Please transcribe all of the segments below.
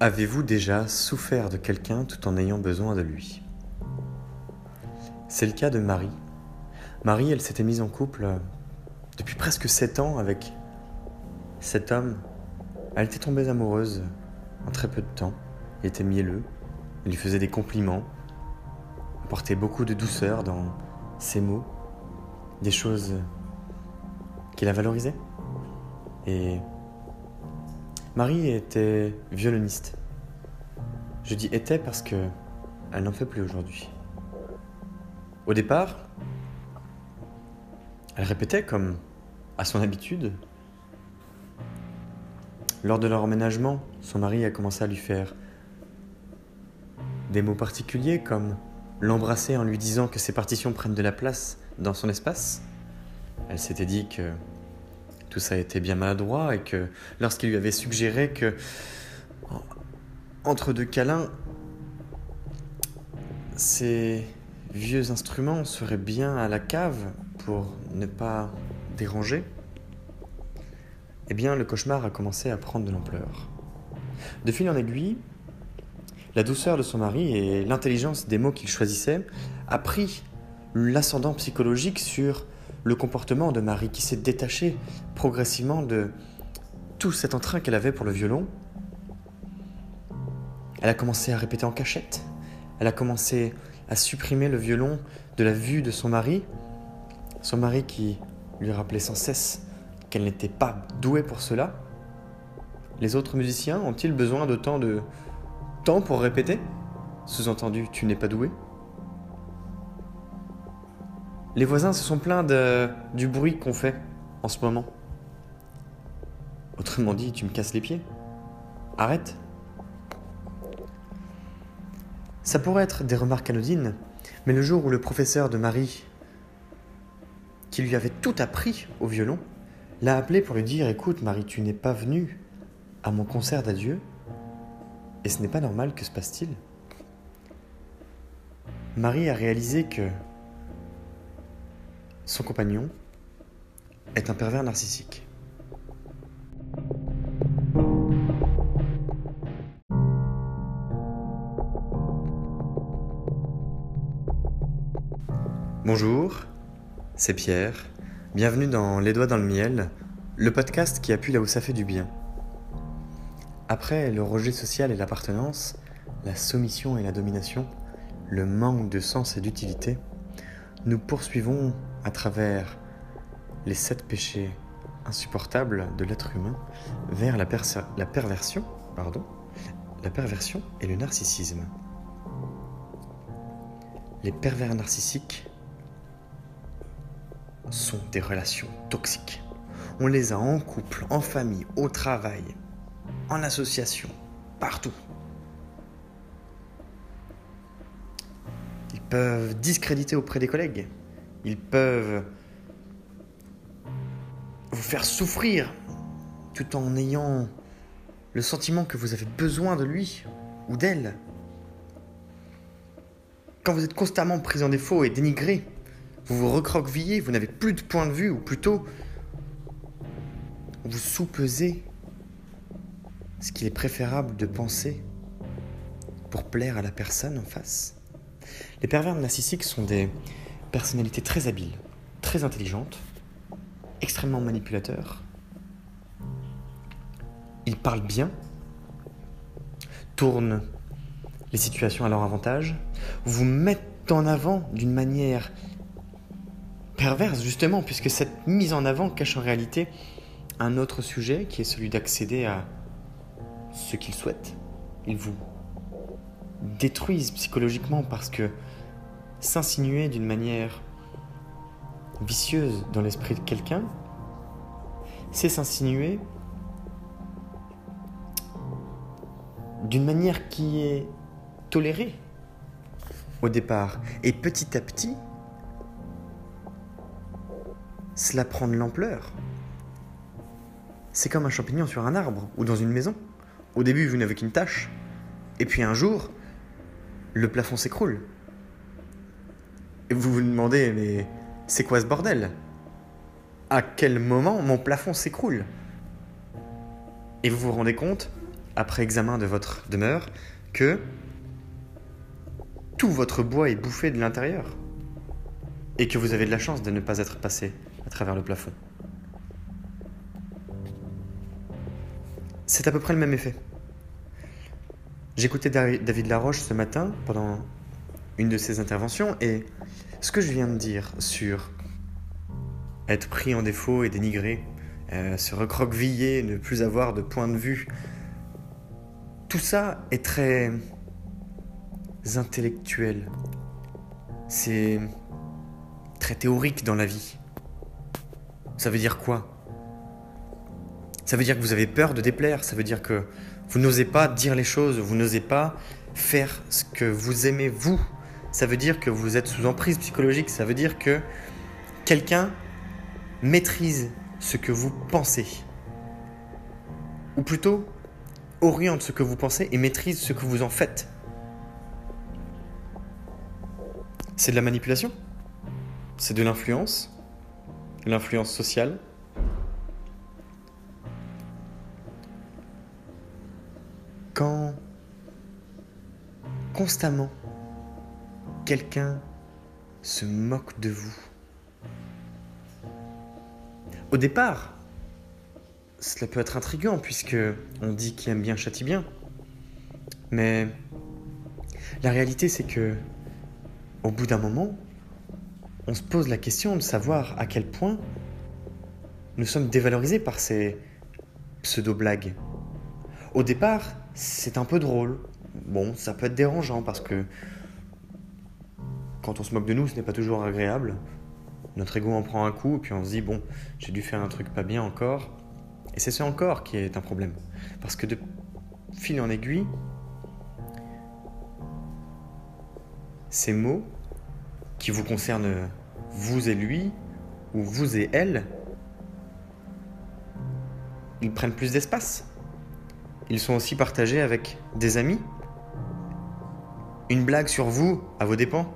Avez-vous déjà souffert de quelqu'un tout en ayant besoin de lui? C'est le cas de Marie. Marie, elle s'était mise en couple euh, depuis presque sept ans avec cet homme. Elle était tombée amoureuse en très peu de temps. Il était mielleux, il lui faisait des compliments, apportait beaucoup de douceur dans ses mots, des choses qu'il a valorisées. Et Marie était violoniste. Je dis était parce que elle n'en fait plus aujourd'hui. Au départ, elle répétait comme à son habitude. Lors de leur emménagement, son mari a commencé à lui faire des mots particuliers comme l'embrasser en lui disant que ses partitions prennent de la place dans son espace. Elle s'était dit que tout ça était bien maladroit et que lorsqu'il lui avait suggéré que entre deux câlins, ces vieux instruments seraient bien à la cave pour ne pas déranger, eh bien le cauchemar a commencé à prendre de l'ampleur. De fil en aiguille, la douceur de son mari et l'intelligence des mots qu'il choisissait a pris l'ascendant psychologique sur le comportement de Marie qui s'est détaché progressivement de tout cet entrain qu'elle avait pour le violon. Elle a commencé à répéter en cachette. Elle a commencé à supprimer le violon de la vue de son mari. Son mari qui lui rappelait sans cesse qu'elle n'était pas douée pour cela. Les autres musiciens ont-ils besoin d'autant de temps pour répéter? Sous-entendu, tu n'es pas doué les voisins se sont plaints de, du bruit qu'on fait en ce moment. Autrement dit, tu me casses les pieds. Arrête. Ça pourrait être des remarques anodines, mais le jour où le professeur de Marie, qui lui avait tout appris au violon, l'a appelé pour lui dire Écoute, Marie, tu n'es pas venue à mon concert d'adieu, et ce n'est pas normal, que se passe-t-il Marie a réalisé que son compagnon est un pervers narcissique. Bonjour, c'est Pierre. Bienvenue dans Les Doigts dans le Miel, le podcast qui appuie là où ça fait du bien. Après le rejet social et l'appartenance, la soumission et la domination, le manque de sens et d'utilité, nous poursuivons à travers les sept péchés insupportables de l'être humain vers la, perversion, pardon, la perversion et le narcissisme. Les pervers narcissiques sont des relations toxiques. On les a en couple, en famille, au travail, en association, partout. Ils peuvent discréditer auprès des collègues, ils peuvent vous faire souffrir tout en ayant le sentiment que vous avez besoin de lui ou d'elle. Quand vous êtes constamment pris en défaut et dénigré, vous vous recroquevillez, vous n'avez plus de point de vue, ou plutôt, vous soupesez ce qu'il est préférable de penser pour plaire à la personne en face. Les pervers narcissiques sont des personnalité très habile, très intelligente, extrêmement manipulateur. Il parle bien, tourne les situations à leur avantage, vous mettent en avant d'une manière perverse justement, puisque cette mise en avant cache en réalité un autre sujet qui est celui d'accéder à ce qu'ils souhaitent. Ils vous détruisent psychologiquement parce que s'insinuer d'une manière vicieuse dans l'esprit de quelqu'un, c'est s'insinuer d'une manière qui est tolérée au départ. Et petit à petit, cela prend de l'ampleur. C'est comme un champignon sur un arbre ou dans une maison. Au début, vous n'avez qu'une tâche. Et puis un jour, le plafond s'écroule. Et vous vous demandez, mais c'est quoi ce bordel? À quel moment mon plafond s'écroule? Et vous vous rendez compte, après examen de votre demeure, que tout votre bois est bouffé de l'intérieur et que vous avez de la chance de ne pas être passé à travers le plafond. C'est à peu près le même effet. J'écoutais David Laroche ce matin pendant une de ses interventions et ce que je viens de dire sur être pris en défaut et dénigré, euh, se recroqueviller, ne plus avoir de point de vue, tout ça est très intellectuel. C'est très théorique dans la vie. Ça veut dire quoi? Ça veut dire que vous avez peur de déplaire, ça veut dire que vous n'osez pas dire les choses, vous n'osez pas faire ce que vous aimez vous. Ça veut dire que vous êtes sous emprise psychologique, ça veut dire que quelqu'un maîtrise ce que vous pensez. Ou plutôt, oriente ce que vous pensez et maîtrise ce que vous en faites. C'est de la manipulation. C'est de l'influence. L'influence sociale. Quand constamment quelqu'un se moque de vous. Au départ, cela peut être intriguant puisque on dit qui aime bien châtie bien. Mais la réalité c'est que au bout d'un moment, on se pose la question de savoir à quel point nous sommes dévalorisés par ces pseudo-blagues. Au départ, c'est un peu drôle. Bon, ça peut être dérangeant parce que quand on se moque de nous, ce n'est pas toujours agréable. Notre ego en prend un coup, et puis on se dit, bon, j'ai dû faire un truc pas bien encore. Et c'est ce encore qui est un problème. Parce que de fil en aiguille, ces mots qui vous concernent vous et lui, ou vous et elle, ils prennent plus d'espace. Ils sont aussi partagés avec des amis. Une blague sur vous, à vos dépens.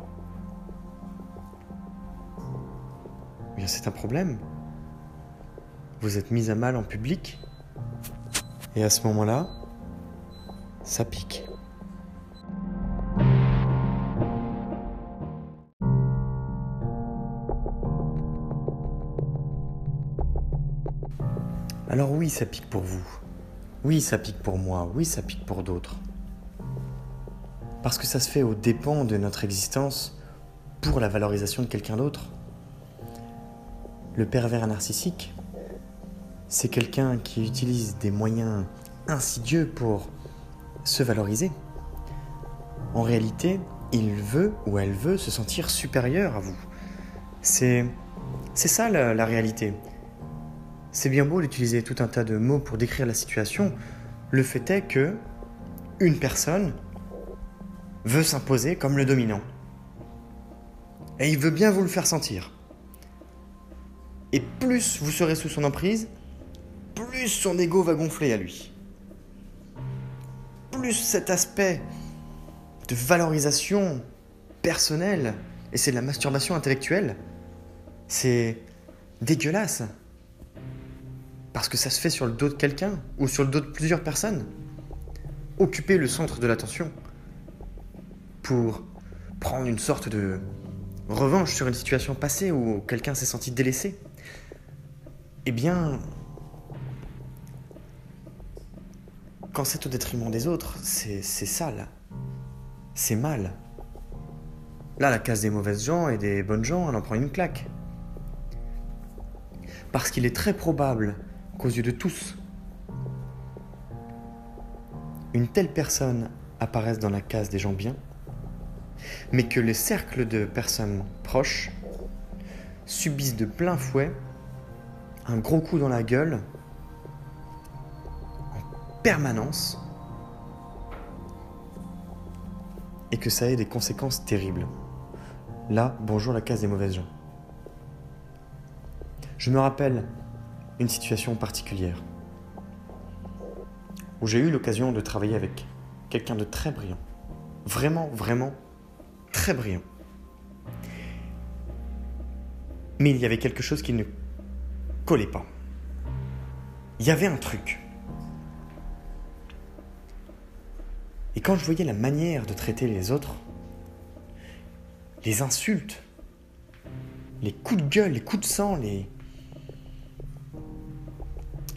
C'est un problème. Vous êtes mis à mal en public. Et à ce moment-là, ça pique. Alors oui, ça pique pour vous. Oui, ça pique pour moi. Oui, ça pique pour d'autres. Parce que ça se fait au dépens de notre existence pour la valorisation de quelqu'un d'autre. Le pervers narcissique, c'est quelqu'un qui utilise des moyens insidieux pour se valoriser. En réalité, il veut ou elle veut se sentir supérieur à vous. C'est ça la, la réalité. C'est bien beau d'utiliser tout un tas de mots pour décrire la situation. Le fait est que une personne veut s'imposer comme le dominant. Et il veut bien vous le faire sentir. Et plus vous serez sous son emprise, plus son ego va gonfler à lui. Plus cet aspect de valorisation personnelle, et c'est de la masturbation intellectuelle, c'est dégueulasse. Parce que ça se fait sur le dos de quelqu'un ou sur le dos de plusieurs personnes. Occuper le centre de l'attention pour prendre une sorte de revanche sur une situation passée où quelqu'un s'est senti délaissé. Eh bien, quand c'est au détriment des autres, c'est sale. C'est mal. Là, la case des mauvaises gens et des bonnes gens, elle en prend une claque. Parce qu'il est très probable qu'aux yeux de tous, une telle personne apparaisse dans la case des gens bien, mais que les cercles de personnes proches subissent de plein fouet un gros coup dans la gueule en permanence et que ça ait des conséquences terribles. Là, bonjour la case des mauvaises gens. Je me rappelle une situation particulière où j'ai eu l'occasion de travailler avec quelqu'un de très brillant. Vraiment, vraiment très brillant. Mais il y avait quelque chose qui ne collait pas. Il y avait un truc. Et quand je voyais la manière de traiter les autres, les insultes, les coups de gueule, les coups de sang, les...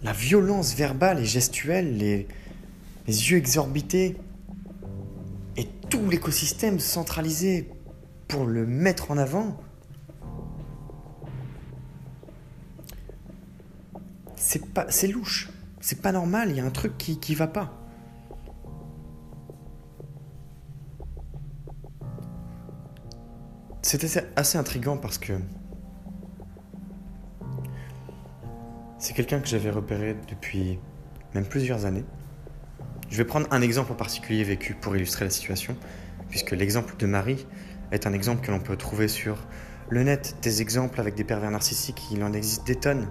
la violence verbale et gestuelle, les, les yeux exorbités, et tout l'écosystème centralisé pour le mettre en avant, c'est louche, c'est pas normal, il y a un truc qui qui va pas. C'était assez intriguant parce que c'est quelqu'un que j'avais repéré depuis même plusieurs années. Je vais prendre un exemple en particulier vécu pour illustrer la situation, puisque l'exemple de Marie est un exemple que l'on peut trouver sur le net, des exemples avec des pervers narcissiques, il en existe des tonnes.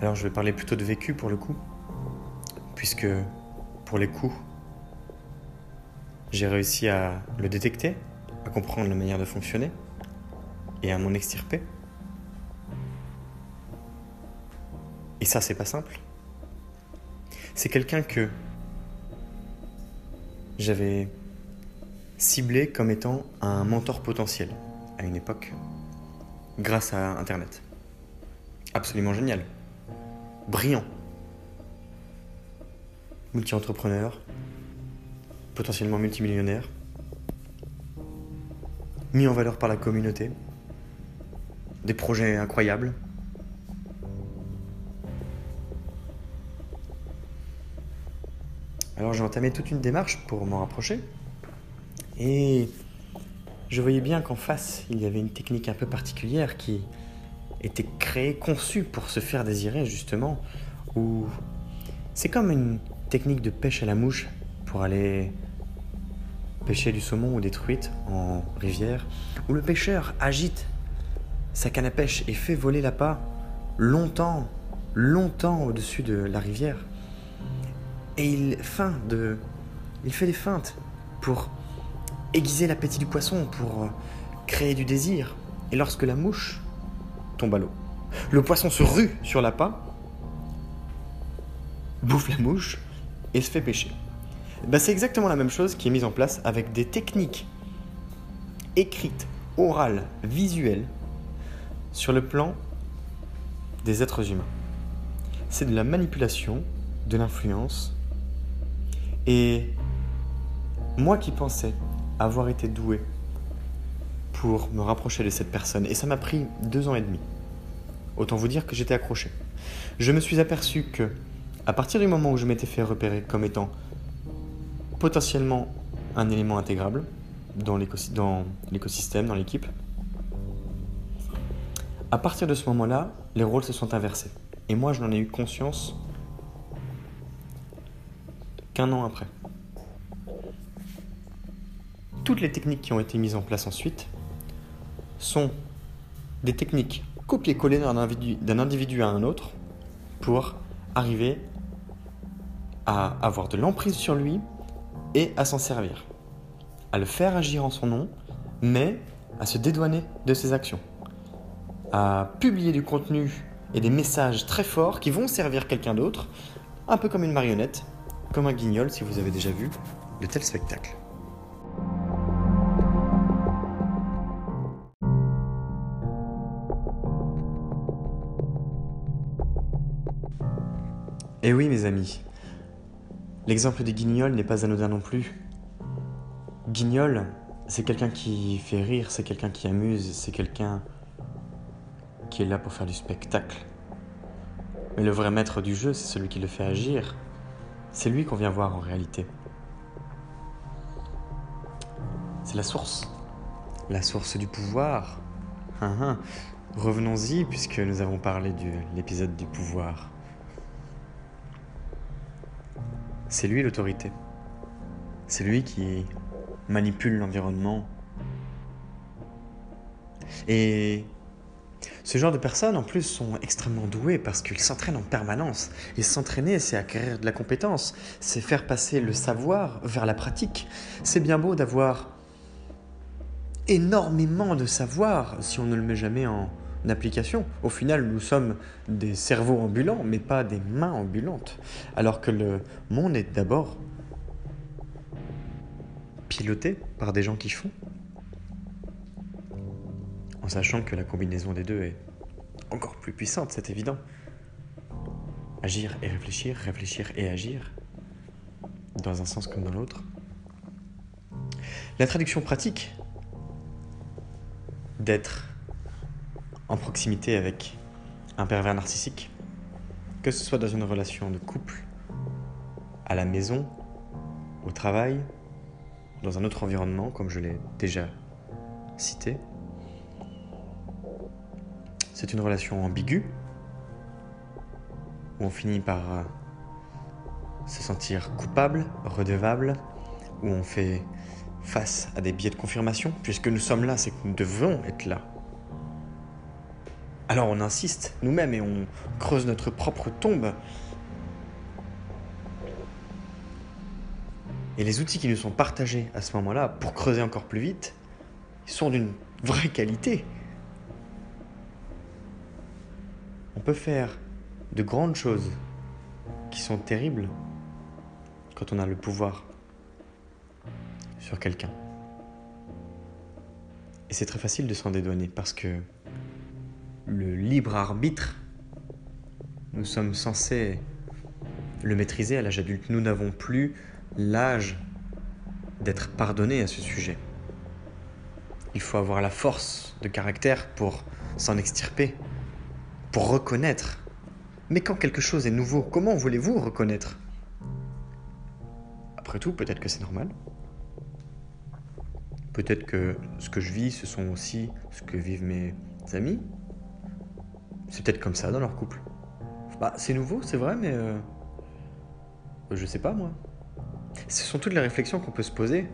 Alors je vais parler plutôt de vécu pour le coup, puisque pour les coups, j'ai réussi à le détecter, à comprendre la manière de fonctionner et à m'en extirper. Et ça, c'est pas simple. C'est quelqu'un que j'avais ciblé comme étant un mentor potentiel à une époque, grâce à Internet. Absolument génial. Brillant. Multi-entrepreneur, potentiellement multimillionnaire, mis en valeur par la communauté, des projets incroyables. Alors j'ai entamé toute une démarche pour m'en rapprocher et je voyais bien qu'en face il y avait une technique un peu particulière qui était créée, conçue pour se faire désirer justement, où c'est comme une technique de pêche à la mouche pour aller pêcher du saumon ou des truites en rivière, où le pêcheur agite sa canne à pêche et fait voler l'appât longtemps, longtemps au-dessus de la rivière. Et il feint de, il fait des feintes pour aiguiser l'appétit du poisson, pour créer du désir. Et lorsque la mouche tombe à l'eau, le poisson se rue sur l'appât, bouffe la mouche et se fait pêcher. Ben, c'est exactement la même chose qui est mise en place avec des techniques écrites, orales, visuelles, sur le plan des êtres humains. C'est de la manipulation, de l'influence. Et moi qui pensais avoir été doué pour me rapprocher de cette personne, et ça m'a pris deux ans et demi, autant vous dire que j'étais accroché. Je me suis aperçu que, à partir du moment où je m'étais fait repérer comme étant potentiellement un élément intégrable dans l'écosystème, dans l'équipe. À partir de ce moment-là, les rôles se sont inversés. Et moi, je n'en ai eu conscience qu'un an après. Toutes les techniques qui ont été mises en place ensuite sont des techniques copier-coller d'un individu, individu à un autre pour arriver à avoir de l'emprise sur lui et à s'en servir, à le faire agir en son nom, mais à se dédouaner de ses actions, à publier du contenu et des messages très forts qui vont servir quelqu'un d'autre, un peu comme une marionnette, comme un guignol si vous avez déjà vu de tels spectacles. Eh oui mes amis, L'exemple des guignols n'est pas anodin non plus. Guignol, c'est quelqu'un qui fait rire, c'est quelqu'un qui amuse, c'est quelqu'un qui est là pour faire du spectacle. Mais le vrai maître du jeu, c'est celui qui le fait agir. C'est lui qu'on vient voir en réalité. C'est la source. La source du pouvoir. Hein, hein. Revenons-y puisque nous avons parlé de l'épisode du pouvoir. C'est lui l'autorité. C'est lui qui manipule l'environnement. Et ce genre de personnes, en plus, sont extrêmement douées parce qu'ils s'entraînent en permanence. Et s'entraîner, c'est acquérir de la compétence, c'est faire passer le savoir vers la pratique. C'est bien beau d'avoir énormément de savoir si on ne le met jamais en application. Au final, nous sommes des cerveaux ambulants, mais pas des mains ambulantes. Alors que le monde est d'abord piloté par des gens qui font. En sachant que la combinaison des deux est encore plus puissante, c'est évident. Agir et réfléchir, réfléchir et agir, dans un sens comme dans l'autre. La traduction pratique d'être en proximité avec un pervers narcissique, que ce soit dans une relation de couple, à la maison, au travail, dans un autre environnement, comme je l'ai déjà cité. C'est une relation ambiguë, où on finit par euh, se sentir coupable, redevable, où on fait face à des biais de confirmation, puisque nous sommes là, c'est que nous devons être là. Alors on insiste nous-mêmes et on creuse notre propre tombe. Et les outils qui nous sont partagés à ce moment-là pour creuser encore plus vite, ils sont d'une vraie qualité. On peut faire de grandes choses qui sont terribles quand on a le pouvoir sur quelqu'un. Et c'est très facile de s'en dédouaner parce que le libre arbitre, nous sommes censés le maîtriser à l'âge adulte. Nous n'avons plus l'âge d'être pardonné à ce sujet. Il faut avoir la force de caractère pour s'en extirper, pour reconnaître. Mais quand quelque chose est nouveau, comment voulez-vous reconnaître? Après tout, peut-être que c'est normal. Peut-être que ce que je vis, ce sont aussi ce que vivent mes amis. C'est peut-être comme ça dans leur couple. Bah, c'est nouveau, c'est vrai, mais euh, je sais pas moi. Ce sont toutes les réflexions qu'on peut se poser.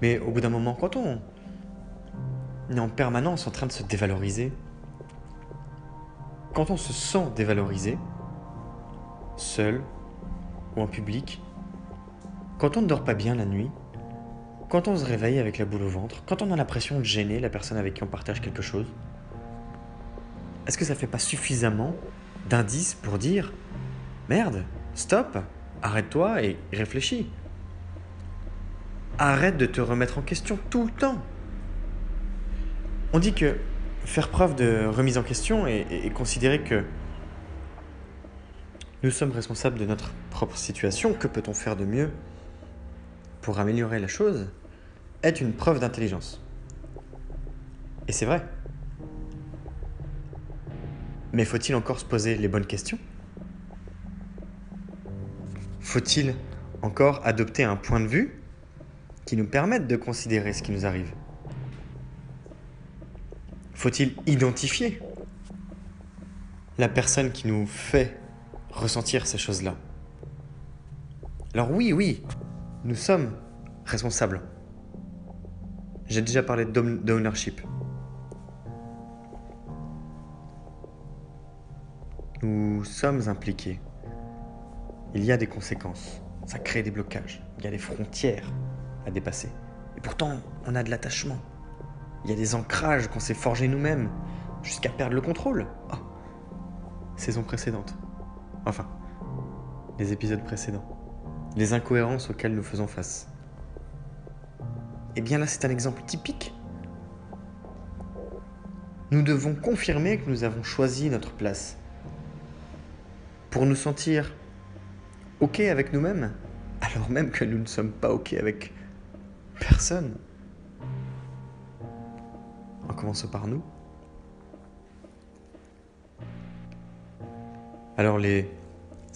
Mais au bout d'un moment, quand on est en permanence en train de se dévaloriser, quand on se sent dévalorisé, seul ou en public, quand on ne dort pas bien la nuit, quand on se réveille avec la boule au ventre, quand on a l'impression de gêner la personne avec qui on partage quelque chose, est-ce que ça fait pas suffisamment d'indices pour dire merde, stop, arrête-toi et réfléchis. Arrête de te remettre en question tout le temps. On dit que faire preuve de remise en question et, et considérer que nous sommes responsables de notre propre situation, que peut-on faire de mieux pour améliorer la chose est une preuve d'intelligence. Et c'est vrai. Mais faut-il encore se poser les bonnes questions? Faut-il encore adopter un point de vue qui nous permette de considérer ce qui nous arrive? Faut-il identifier la personne qui nous fait ressentir ces choses-là? Alors oui, oui, nous sommes responsables. J'ai déjà parlé d'ownership. Nous sommes impliqués. Il y a des conséquences. Ça crée des blocages. Il y a des frontières à dépasser. Et pourtant, on a de l'attachement. Il y a des ancrages qu'on s'est forgés nous-mêmes, jusqu'à perdre le contrôle. Oh. Saison précédente. Enfin, les épisodes précédents. Les incohérences auxquelles nous faisons face. Eh bien là, c'est un exemple typique. Nous devons confirmer que nous avons choisi notre place. Pour nous sentir OK avec nous-mêmes, alors même que nous ne sommes pas OK avec personne. En commençant par nous. Alors les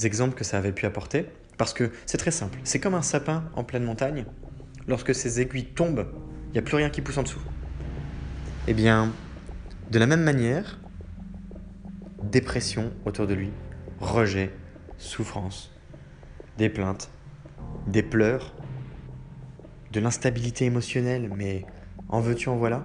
exemples que ça avait pu apporter, parce que c'est très simple, c'est comme un sapin en pleine montagne lorsque ces aiguilles tombent, il n'y a plus rien qui pousse en dessous. Eh bien, de la même manière, dépression autour de lui, rejet, souffrance, des plaintes, des pleurs, de l'instabilité émotionnelle, mais en veux-tu, en voilà?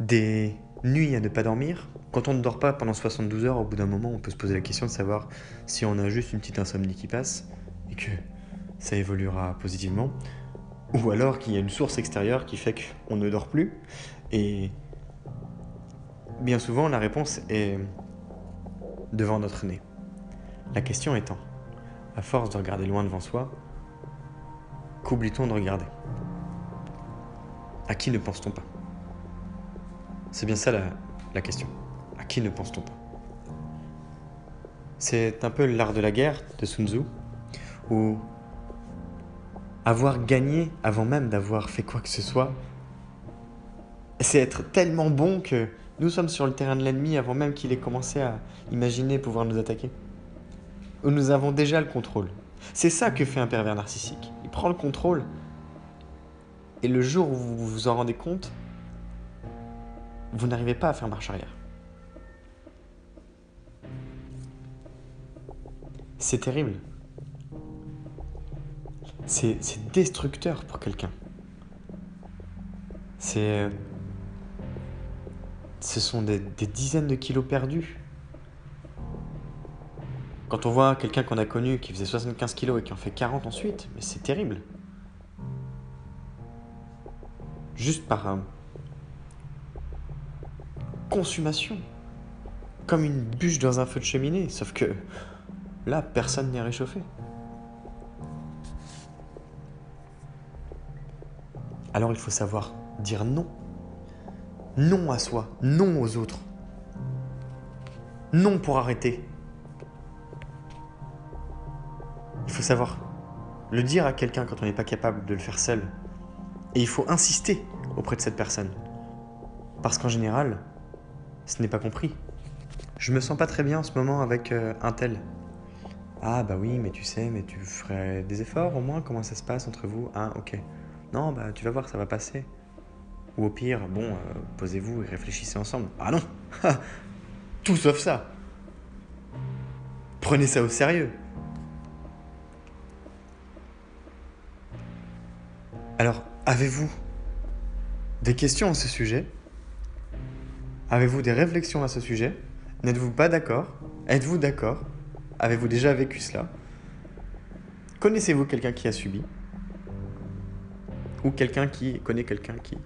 Des nuits à ne pas dormir. Quand on ne dort pas pendant 72 heures, au bout d'un moment, on peut se poser la question de savoir si on a juste une petite insomnie qui passe et que ça évoluera positivement, ou alors qu'il y a une source extérieure qui fait qu'on ne dort plus, et Bien souvent, la réponse est devant notre nez. La question étant, à force de regarder loin devant soi, qu'oublie-t-on de regarder? À qui ne pense-t-on pas? C'est bien ça la, question. À qui ne pense-t-on pas? C'est un peu l'art de la guerre de Sun Tzu, où avoir gagné avant même d'avoir fait quoi que ce soit, c'est être tellement bon que nous sommes sur le terrain de l'ennemi avant même qu'il ait commencé à imaginer pouvoir nous attaquer. Nous avons déjà le contrôle. C'est ça que fait un pervers narcissique. Il prend le contrôle et le jour où vous vous en rendez compte, vous n'arrivez pas à faire marche arrière. C'est terrible. C'est destructeur pour quelqu'un. C'est ce sont des, dizaines de kilos perdus. Quand on voit quelqu'un qu'on a connu qui faisait 75 kilos et qui en fait 40 ensuite, mais c'est terrible. Juste par consommation. Comme une bûche dans un feu de cheminée, sauf que là, personne n'est réchauffé. Alors il faut savoir dire non non à soi, non aux autres. Non pour arrêter. Il faut savoir le dire à quelqu'un quand on n'est pas capable de le faire seul. Et il faut insister auprès de cette personne. Parce qu'en général, ce n'est pas compris. Je me sens pas très bien en ce moment avec euh, un tel. Ah bah oui, mais tu sais, mais tu ferais des efforts au moins Comment ça se passe entre vous? Ah ok. Non, bah tu vas voir, ça va passer. Ou au pire, bon, euh, posez-vous et réfléchissez ensemble. Ah non Tout sauf ça. Prenez ça au sérieux. Alors, avez-vous des questions à ce sujet? Avez-vous des réflexions à ce sujet? N'êtes-vous pas d'accord? Êtes-vous d'accord? Avez-vous déjà vécu cela? Connaissez-vous quelqu'un qui a subi? Ou quelqu'un qui connaît quelqu'un qui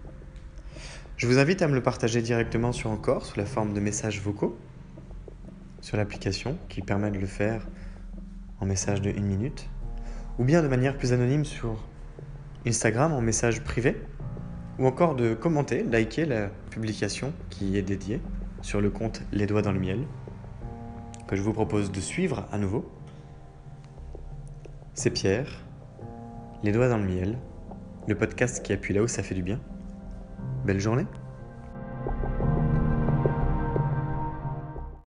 je vous invite à me le partager directement sur Encore sous la forme de messages vocaux sur l'application qui permet de le faire en message de 1 minute ou bien de manière plus anonyme sur Instagram en message privé ou encore de commenter, liker la publication qui est dédiée sur le compte Les Doigts dans le Miel que je vous propose de suivre à nouveau. C'est Pierre, Les Doigts dans le Miel, le podcast qui appuie là où ça fait du bien. Belle journée